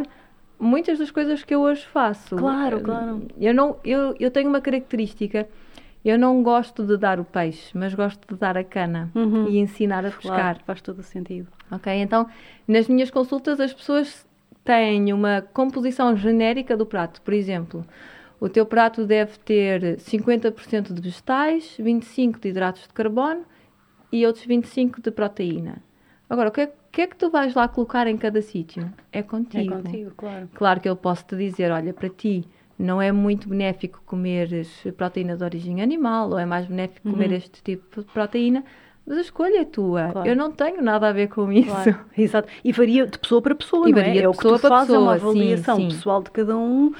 muitas das coisas que eu hoje faço. Claro, claro. Eu, não, eu, eu tenho uma característica eu não gosto de dar o peixe, mas gosto de dar a cana uhum. e ensinar a pescar. Claro, faz todo o sentido. Ok, então nas minhas consultas as pessoas têm uma composição genérica do prato. Por exemplo, o teu prato deve ter 50% de vegetais, 25% de hidratos de carbono e outros 25% de proteína. Agora, o que, é, que é que tu vais lá colocar em cada sítio? É contigo. É contigo, claro. Claro que eu posso te dizer, olha, para ti não é muito benéfico comer proteína de origem animal ou é mais benéfico uhum. comer este tipo de proteína, mas a escolha é tua. Claro. Eu não tenho nada a ver com isso. Claro. Exato. E varia de pessoa para pessoa, e não varia é? De é o que tu fazes, é uma avaliação sim, sim. pessoal de cada um.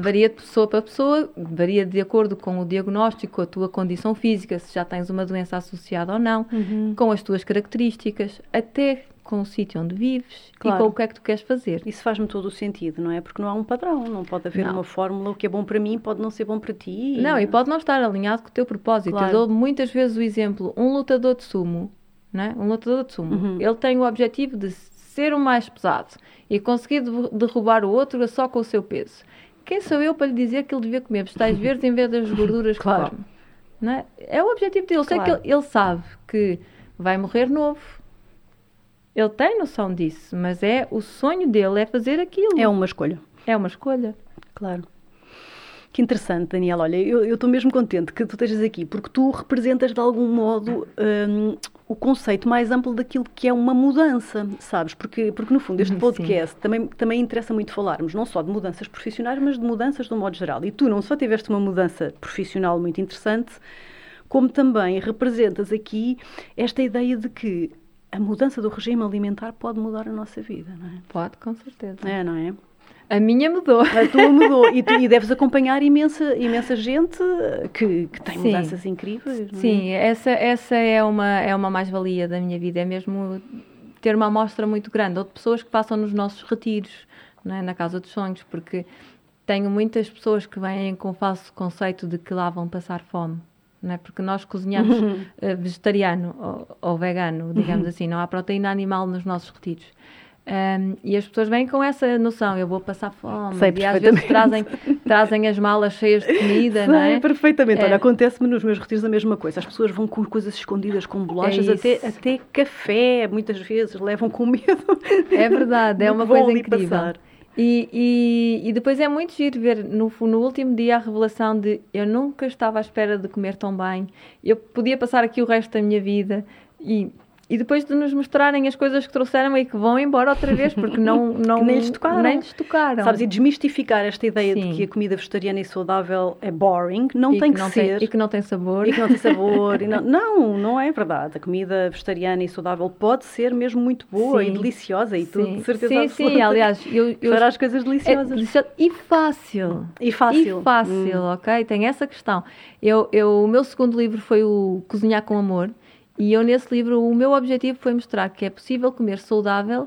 Varia de pessoa para pessoa, varia de acordo com o diagnóstico, com a tua condição física, se já tens uma doença associada ou não, uhum. com as tuas características, até com o sítio onde vives claro. e com o que é que tu queres fazer. Isso faz-me todo o sentido, não é? Porque não há um padrão, não pode haver não. uma fórmula, o que é bom para mim pode não ser bom para ti. Não, e pode não estar alinhado com o teu propósito. Claro. Eu dou muitas vezes o exemplo, um lutador de sumo, não é? um lutador de sumo, uhum. ele tem o objetivo de ser o mais pesado e conseguir derrubar o outro só com o seu peso. Quem sou eu para lhe dizer que ele devia comer vegetais verdes em vez das gorduras claro. que come? Não é? é o objetivo dele. Claro. Sei que ele, ele sabe que vai morrer novo, ele tem noção disso, mas é o sonho dele é fazer aquilo. É uma escolha. É uma escolha. Claro. Que interessante, Daniela. Olha, eu estou mesmo contente que tu estejas aqui, porque tu representas de algum modo um, o conceito mais amplo daquilo que é uma mudança, sabes? Porque, porque no fundo, este podcast também, também interessa muito falarmos não só de mudanças profissionais, mas de mudanças de um modo geral. E tu não só tiveste uma mudança profissional muito interessante, como também representas aqui esta ideia de que a mudança do regime alimentar pode mudar a nossa vida, não é? Pode, com certeza. É, não é? A minha mudou. A tua mudou. E, tu, e deves acompanhar imensa, imensa gente que, que tem Sim. mudanças incríveis. É? Sim, essa, essa é uma, é uma mais-valia da minha vida. É mesmo ter uma amostra muito grande. Ou de pessoas que passam nos nossos retiros, é? na Casa dos Sonhos, porque tenho muitas pessoas que vêm com o falso conceito de que lá vão passar fome. Não é? Porque nós cozinhamos uh, vegetariano ou, ou, vegano, digamos assim, não há proteína animal nos nossos retiros. Um, e as pessoas vêm com essa noção, eu vou passar fome. Sei e às vezes trazem, trazem as malas cheias de comida, Sei, não é? perfeitamente. É. Olha, acontece-me nos meus retiros a mesma coisa. As pessoas vão com coisas escondidas, com bolachas, é até, até café, muitas vezes, levam com medo. É verdade, é uma coisa incrível. Passar. E, e, e, depois é muito giro ver no, no último dia a revelação de eu nunca estava à espera de comer tão bem, eu podia passar aqui o resto da minha vida e e depois de nos mostrarem as coisas que trouxeram e que vão embora outra vez, porque não, não nem, lhes tocaram. nem lhes tocaram. Sabes, e desmistificar esta ideia Sim. de que a comida vegetariana e saudável é boring, não e tem que, que não ser. Tem, e que não tem sabor. E que não tem sabor. não, não, não é verdade. A comida vegetariana e saudável pode ser mesmo muito boa sim. e deliciosa e tudo, de certeza Sim, absoluta. sim, aliás, eu, eu farás coisas deliciosas. É delicioso. E fácil. E fácil. E fácil, hum. ok? Tem essa questão. Eu, eu, o meu segundo livro foi o Cozinhar com Amor e eu, nesse livro, o meu objetivo foi mostrar que é possível comer saudável,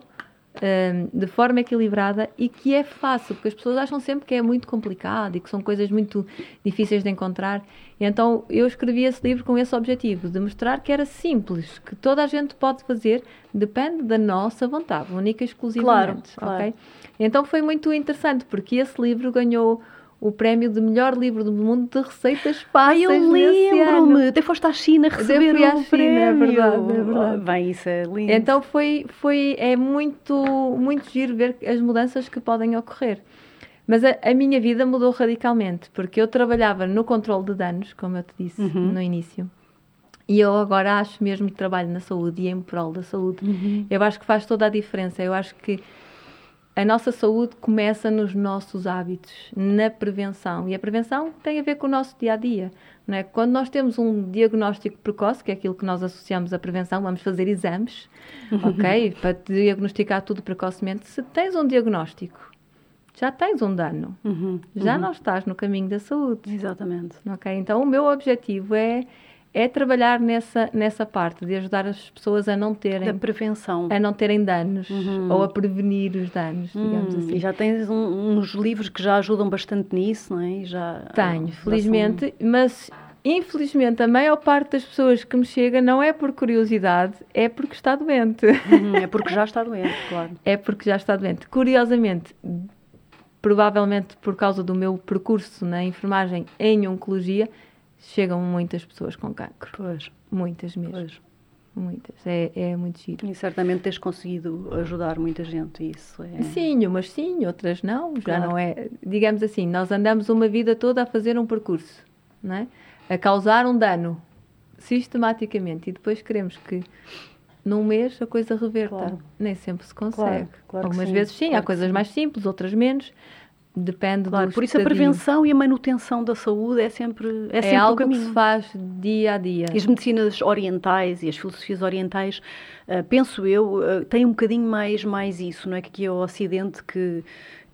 um, de forma equilibrada e que é fácil, porque as pessoas acham sempre que é muito complicado e que são coisas muito difíceis de encontrar. E então eu escrevi esse livro com esse objetivo, de mostrar que era simples, que toda a gente pode fazer, depende da nossa vontade, única e exclusivamente. Claro, claro. Então foi muito interessante, porque esse livro ganhou o prémio de melhor livro do mundo de receitas fáceis. Ai, eu lembro-me, até foste à China receber o à China, é verdade, é verdade. Bem, isso é lindo. Então foi, foi, é muito, muito giro ver as mudanças que podem ocorrer. Mas a, a, minha vida mudou radicalmente, porque eu trabalhava no controle de danos, como eu te disse uhum. no início. E eu agora acho mesmo que trabalho na saúde e em prol da saúde. Uhum. Eu acho que faz toda a diferença. Eu acho que a nossa saúde começa nos nossos hábitos, na prevenção. E a prevenção tem a ver com o nosso dia a dia. Não é? Quando nós temos um diagnóstico precoce, que é aquilo que nós associamos à prevenção, vamos fazer exames, ok? Para diagnosticar tudo precocemente. Se tens um diagnóstico, já tens um dano. Uhum, já uhum. não estás no caminho da saúde. Exatamente. Ok? Então, o meu objetivo é é trabalhar nessa, nessa parte de ajudar as pessoas a não terem da prevenção. a não terem danos uhum. ou a prevenir os danos digamos hum, assim. e já tens um, uns livros que já ajudam bastante nisso não é? E já tenho felizmente são... mas infelizmente a maior parte das pessoas que me chega não é por curiosidade é porque está doente. Uhum, é porque já está doente claro. É porque já está doente. Curiosamente provavelmente por causa do meu percurso na enfermagem em oncologia chegam muitas pessoas com cancro. Pois. Muitas mesmo. Pois. Muitas. É, é muito giro. E certamente tens conseguido ajudar muita gente, isso é... Sim, umas sim, outras não. Já não é... Digamos assim, nós andamos uma vida toda a fazer um percurso, não é? A causar um dano, sistematicamente. E depois queremos que num mês a coisa reverta. Claro. Nem sempre se consegue. Claro, claro Algumas sim, vezes sim, claro há coisas sim. mais simples, outras menos. Depende claro, Por isso estadio. a prevenção e a manutenção da saúde é sempre é, é sempre algo que se faz dia a dia. E as medicinas orientais e as filosofias orientais, uh, penso eu, uh, têm um bocadinho mais, mais isso, não é? Que aqui é o Ocidente que,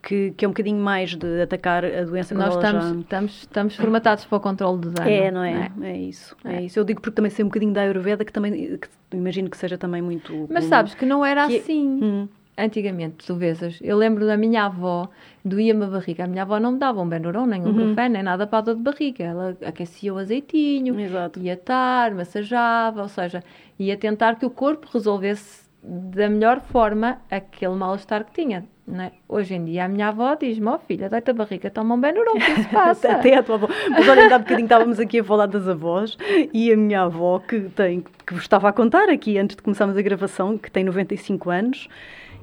que, que, é um bocadinho mais de atacar a doença Nós estamos, já... estamos, estamos formatados para o controle do dano. É, não é? Não é? é isso. É. é. isso. Eu digo porque também sei um bocadinho da Ayurveda, que também que imagino que seja também muito. Mas sabes que não era que... É- assim. Hum antigamente, tu vês, eu lembro da minha avó, doía-me a barriga. A minha avó não me dava um Benuron, nem um uhum. café, nem nada para a dor de barriga. Ela aquecia o azeitinho, Exato. ia estar, massajava, ou seja, ia tentar que o corpo resolvesse da melhor forma aquele mal-estar que tinha. É? Hoje em dia a minha avó diz-me, ó oh, filha, deita a barriga, toma um Benuron, o que se passa? Até a tua avó. Mas olha, ainda há bocadinho estávamos aqui a falar das avós e a minha avó, que tem, que vos estava a contar aqui antes de começarmos a gravação, que tem 95 anos,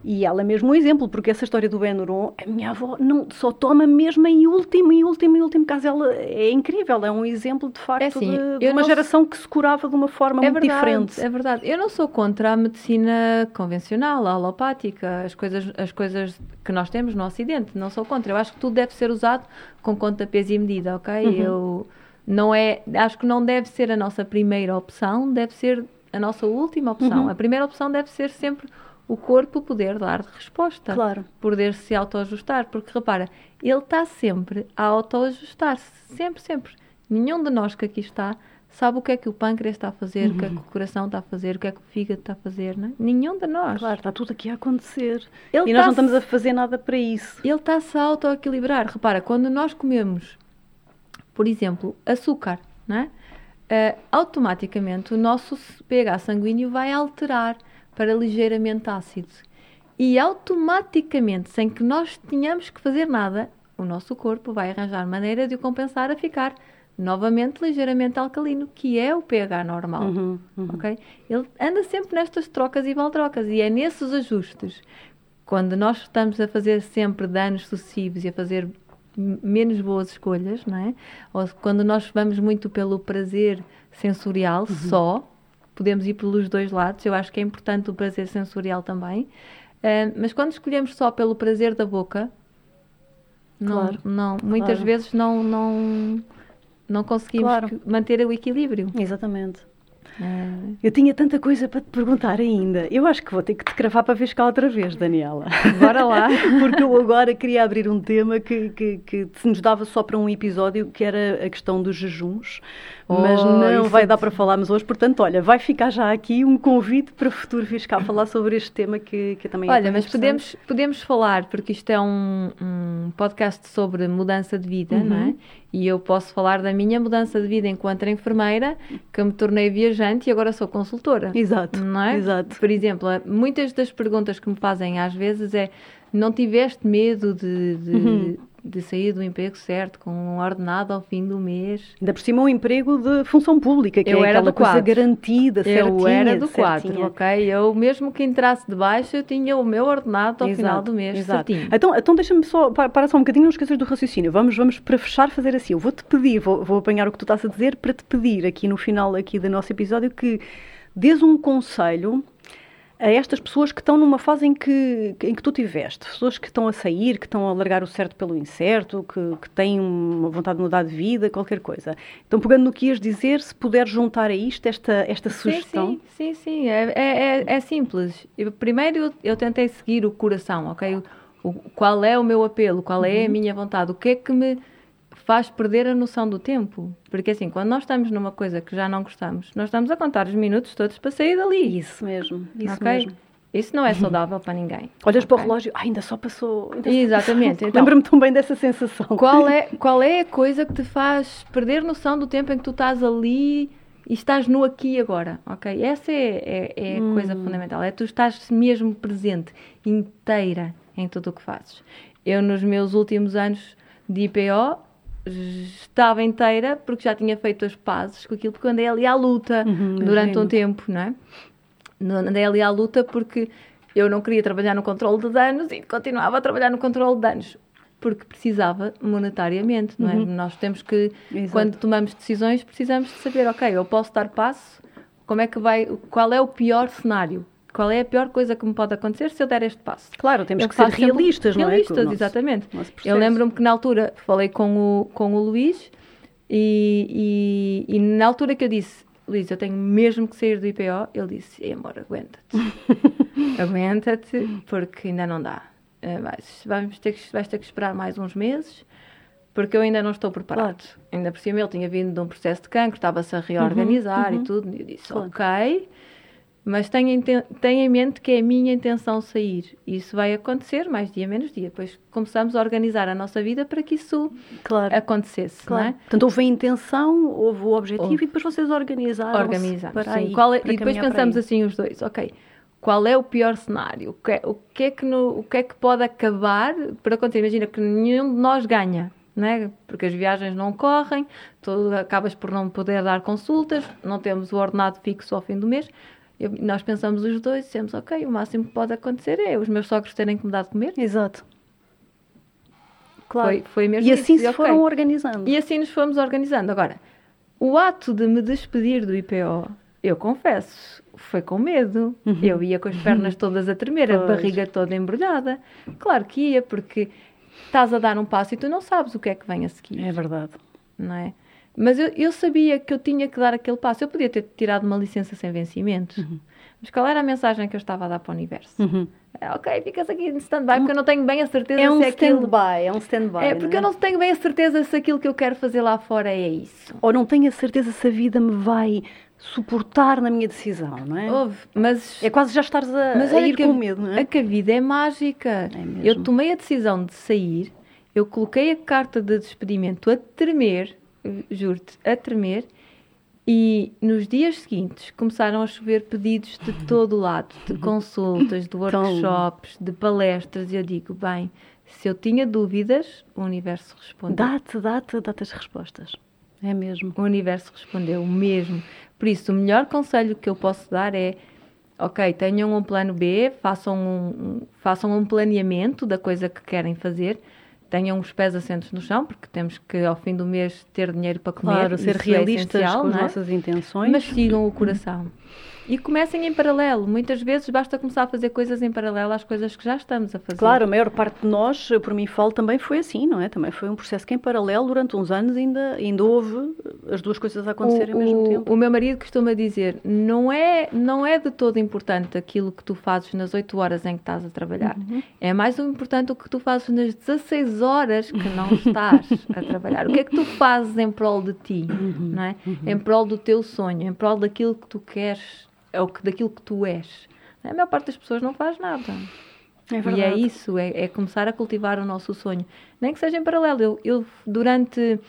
E ela é mesmo um exemplo, porque essa história do Benuron, a minha avó não, só toma mesmo em último, em último, em último caso. Ela é incrível, é um exemplo de facto é assim, de, de uma geração que se curava de uma forma é muito verdade, diferente. É verdade. Eu não sou contra a medicina convencional, a alopática, as coisas, as coisas que nós temos no Ocidente. Não sou contra. Eu acho que tudo deve ser usado com conta, peso e medida, ok? Uhum. Eu não é, acho que não deve ser a nossa primeira opção, deve ser a nossa última opção. Uhum. A primeira opção deve ser sempre o corpo poder dar resposta. Claro. Poder se autoajustar. Porque repara, ele está sempre a autoajustar-se. Sempre, sempre. Nenhum de nós que aqui está sabe o que é que o pâncreas está a fazer, uhum. o que é que o coração está a fazer, o que é que o fígado está a fazer, não é? Nenhum de nós. Claro, está tudo aqui a acontecer. Ele e nós não estamos a fazer nada para isso. Ele está-se a autoequilibrar. Repara, quando nós comemos, por exemplo, açúcar, não é? Uh, automaticamente o nosso pH sanguíneo vai alterar para ligeiramente ácido. E automaticamente, sem que nós tenhamos que fazer nada, o nosso corpo vai arranjar maneira de o compensar a ficar novamente ligeiramente alcalino, que é o pH normal. Uhum, uhum. Okay? Ele anda sempre nestas trocas e baltrocas e é nesses ajustes. Quando nós estamos a fazer sempre danos sucessivos e a fazer menos boas escolhas, não é? Ou quando nós vamos muito pelo prazer sensorial uhum. só, podemos ir pelos dois lados. Eu acho que é importante o prazer sensorial também. Uh, mas quando escolhemos só pelo prazer da boca, claro. não, não muitas claro. vezes não, não, não conseguimos claro. manter o equilíbrio. Exatamente. É. Eu tinha tanta coisa para te perguntar ainda. Eu acho que vou ter que te cravar para ver cá outra vez, Daniela. Bora lá. Porque eu agora queria abrir um tema que, que, que nos dava só para um episódio, que era a questão dos jejuns mas oh, não vai é dar para falarmos hoje. Portanto, olha, vai ficar já aqui um convite para o futuro vir cá falar sobre este tema que, que também é Olha, mas podemos, podemos falar, porque isto é um, um podcast sobre mudança de vida, uhum. não é? E eu posso falar da minha mudança de vida enquanto enfermeira, que me tornei viajante e agora sou consultora. Exato. Não é? Exato. Por exemplo, muitas das perguntas que me fazem às vezes é: não tiveste medo de, de uhum de sair do emprego certo, com um ordenado ao fim do mês. Ainda por cima um emprego de função pública, que eu é era aquela coisa garantida, certinha. Eu era do quadro, ok? Eu mesmo que entrasse de baixo, eu tinha o meu ordenado ao exato, final do mês, exato. certinho. Então, então deixa-me só, para, para, só um bocadinho, não esqueças do raciocínio. Vamos, vamos para fechar, fazer assim. Eu vou-te pedir, vou, vou apanhar o que tu estás a dizer, para te pedir aqui no final aqui do nosso episódio que dês um conselho a estas pessoas que estão numa fase em que, em que tu tiveste, pessoas que estão a sair, que estão a largar o certo pelo incerto, que, que têm uma vontade de mudar de vida, qualquer coisa. Então, pegando no que ias dizer, se puder juntar a isto esta, esta sugestão. Sim, sim, sim, é, é, é, é simples. Eu, primeiro eu, eu, tentei seguir o coração, ok? O, o, qual é o meu apelo, qual é uhum. a minha vontade, o que é que me faz perder a noção do tempo. Porque assim, quando nós estamos numa coisa que já não gostamos, nós estamos a contar os minutos todos para sair dali. Isso mesmo, isso okay? mesmo. Isso não é saudável para ninguém. Olhas okay? para o relógio, ah, ainda só passou. Ainda Exatamente. Então, Lembro-me tão bem dessa sensação. Qual é, qual é a coisa que te faz perder noção do tempo em que tu estás ali e estás no aqui e agora, ok? Essa é, é, é a hum. coisa fundamental. É tu estás mesmo presente, inteira em tudo o que fazes. Eu, nos meus últimos anos de IPO, estava inteira porque já tinha feito as pazes com aquilo, porque andei ali à luta uhum, durante imagino. um tempo, não é? Andei ali à luta porque eu não queria trabalhar no controle de danos e continuava a trabalhar no controle de danos porque precisava monetariamente, não é? Uhum. Nós temos que, Exato. quando tomamos decisões, precisamos de saber, ok, eu posso dar passo, como é que vai, qual é o pior cenário? Qual é a pior coisa que me pode acontecer se eu der este passo? Claro, temos eu que ser realistas, não é? Realistas, exatamente. Nosso eu lembro-me que na altura falei com o, com o Luís e, e, e na altura que eu disse Luís, eu tenho mesmo que sair do IPO, ele disse, amor, aguenta-te. aguenta-te, porque ainda não dá. Eh, vais, vamos ter que, vais ter que esperar mais uns meses, porque eu ainda não estou preparado. Claro. Ainda por cima ele tinha vindo de um processo de cancro, estava-se a reorganizar uhum, uhum. e tudo, e eu disse, claro. ok, mas tenha, tenha em mente que é a minha intenção sair. Isso vai acontecer mais dia menos dia. Depois começamos a organizar a nossa vida para que isso claro. acontecesse. Claro. Não é? Portanto, houve a intenção, houve o objetivo houve. e depois vocês organizaram. Organizamos. Para sim. Aí, Qual é, para e depois pensamos assim os dois, ok. Qual é o pior cenário? O que é, o que, é que, no, o que, é que pode acabar para acontecer? Imagina que nenhum de nós ganha. É? Porque as viagens não correm, tu acabas por não poder dar consultas, não temos o ordenado fixo ao fim do mês Eu, nós pensamos os dois, dissemos, ok, o máximo que pode acontecer é os meus sogros terem que me dar de comer. Exato. Claro. Foi, foi mesmo e isso. assim se okay. foram organizando. E assim nos fomos organizando. Agora, o ato de me despedir do IPO, eu confesso, foi com medo. Uhum. Eu ia com as pernas todas a tremer, pois. a barriga toda embrulhada. Claro que ia, porque estás a dar um passo e tu não sabes o que é que vem a seguir. É verdade. Não é? Mas eu, eu sabia que eu tinha que dar aquele passo. Eu podia ter tirado uma licença sem vencimento. Uhum. Mas qual era a mensagem que eu estava a dar para o universo? Uhum. É, ok, ficas aqui em stand-by porque eu não tenho bem a certeza é um se é aquilo... stand-by, é um stand-by. É porque é? eu não tenho bem a certeza se aquilo que eu quero fazer lá fora é isso. Ou não tenho a certeza se a vida me vai suportar na minha decisão, não é? Houve, mas... É quase já estares a, mas a ir com medo, não é? A que a vida é mágica. É eu tomei a decisão de sair, eu coloquei a carta de despedimento a tremer, juro-te, a tremer, e nos dias seguintes começaram a chover pedidos de todo o lado, de consultas, de workshops, de palestras, e eu digo, bem, se eu tinha dúvidas, o universo respondeu. Dá-te, dá-te, dá-te as respostas. É mesmo. O universo respondeu mesmo. Por isso, o melhor conselho que eu posso dar é ok, tenham um plano B, façam um, façam um planeamento da coisa que querem fazer, tenham os pés assentos no chão, porque temos que, ao fim do mês, ter dinheiro para comer. Claro, ser é realistas é com as é? nossas intenções. Mas sigam o coração. E comecem em paralelo. Muitas vezes basta começar a fazer coisas em paralelo às coisas que já estamos a fazer. Claro, a maior parte de nós, por mim falo, também foi assim, não é? Também foi um processo que em paralelo, durante uns anos, ainda, ainda houve as duas coisas a acontecerem ao mesmo tempo. O meu marido costuma dizer, não é, não é de todo importante aquilo que tu fazes nas 8 horas em que estás a trabalhar. Uhum. É mais importante o que tu fazes nas 16 horas que não estás a trabalhar. O que é que tu fazes em prol de ti, uhum. não é? Uhum. Em prol do teu sonho, em prol daquilo que tu queres é o que, daquilo que tu és. A maior parte das pessoas não faz nada. É e é isso, é, é, começar a cultivar o nosso sonho. Nem que seja em paralelo. Eu, eu durante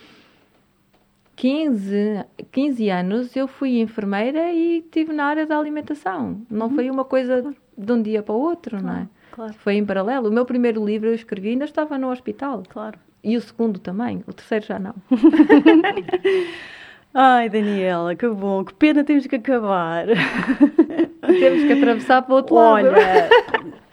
15, 15 anos, eu fui enfermeira e estive na área da alimentação. Não uhum. foi uma coisa de um dia para o outro, claro, não é? Claro. Foi em paralelo. O meu primeiro livro eu escrevi ainda estava no hospital. Claro. E o segundo também. O terceiro já não. Ai, Daniela, que bom, que pena temos que acabar. temos que atravessar para o outro Olha, lado. Olha,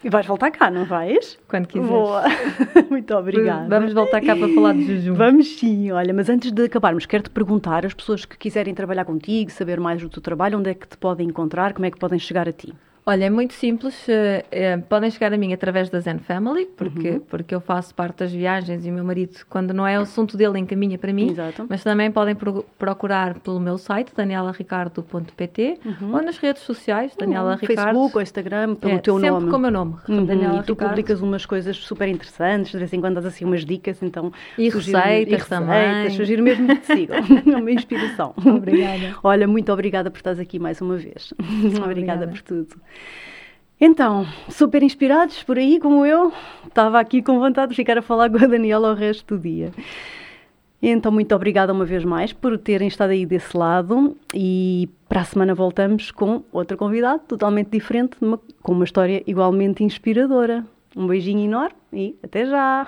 e vais voltar cá, não vais? Quando quiseres. Boa. Muito obrigada. Vamos voltar cá para falar de jejum. Vamos sim. Olha, mas antes de acabarmos, quero-te perguntar, as pessoas que quiserem trabalhar contigo, saber mais do teu trabalho, onde é que te podem encontrar, como é que podem chegar a ti? Olha, é muito simples. Uh, uh, podem chegar a mim através da Zen Family, porque, uhum. porque eu faço parte das viagens e o meu marido, quando não é o assunto dele, encaminha para mim. Exato. Mas também podem pro procurar pelo meu site, danielaricardo.pt, uhum. ou nas redes sociais, Daniela uhum. Ricardo. Facebook ou Instagram, pelo é, teu sempre nome. Sempre com o meu nome, uhum. Daniela E tu Ricardo. publicas umas coisas super interessantes, de vez em quando dás assim umas dicas, então... E receitas, e receitas também. Sugiro mesmo que te sigam. é uma inspiração. Obrigada. Olha, muito obrigada por estás aqui mais uma vez. obrigada, obrigada por tudo. Então, super inspirados por aí, como eu, estava aqui com vontade de ficar a falar com a Daniela o resto do dia. Então, muito obrigada uma vez mais por terem estado aí desse lado e para a semana voltamos com outro convidado totalmente diferente, com uma história igualmente inspiradora. Um beijinho enorme e até já!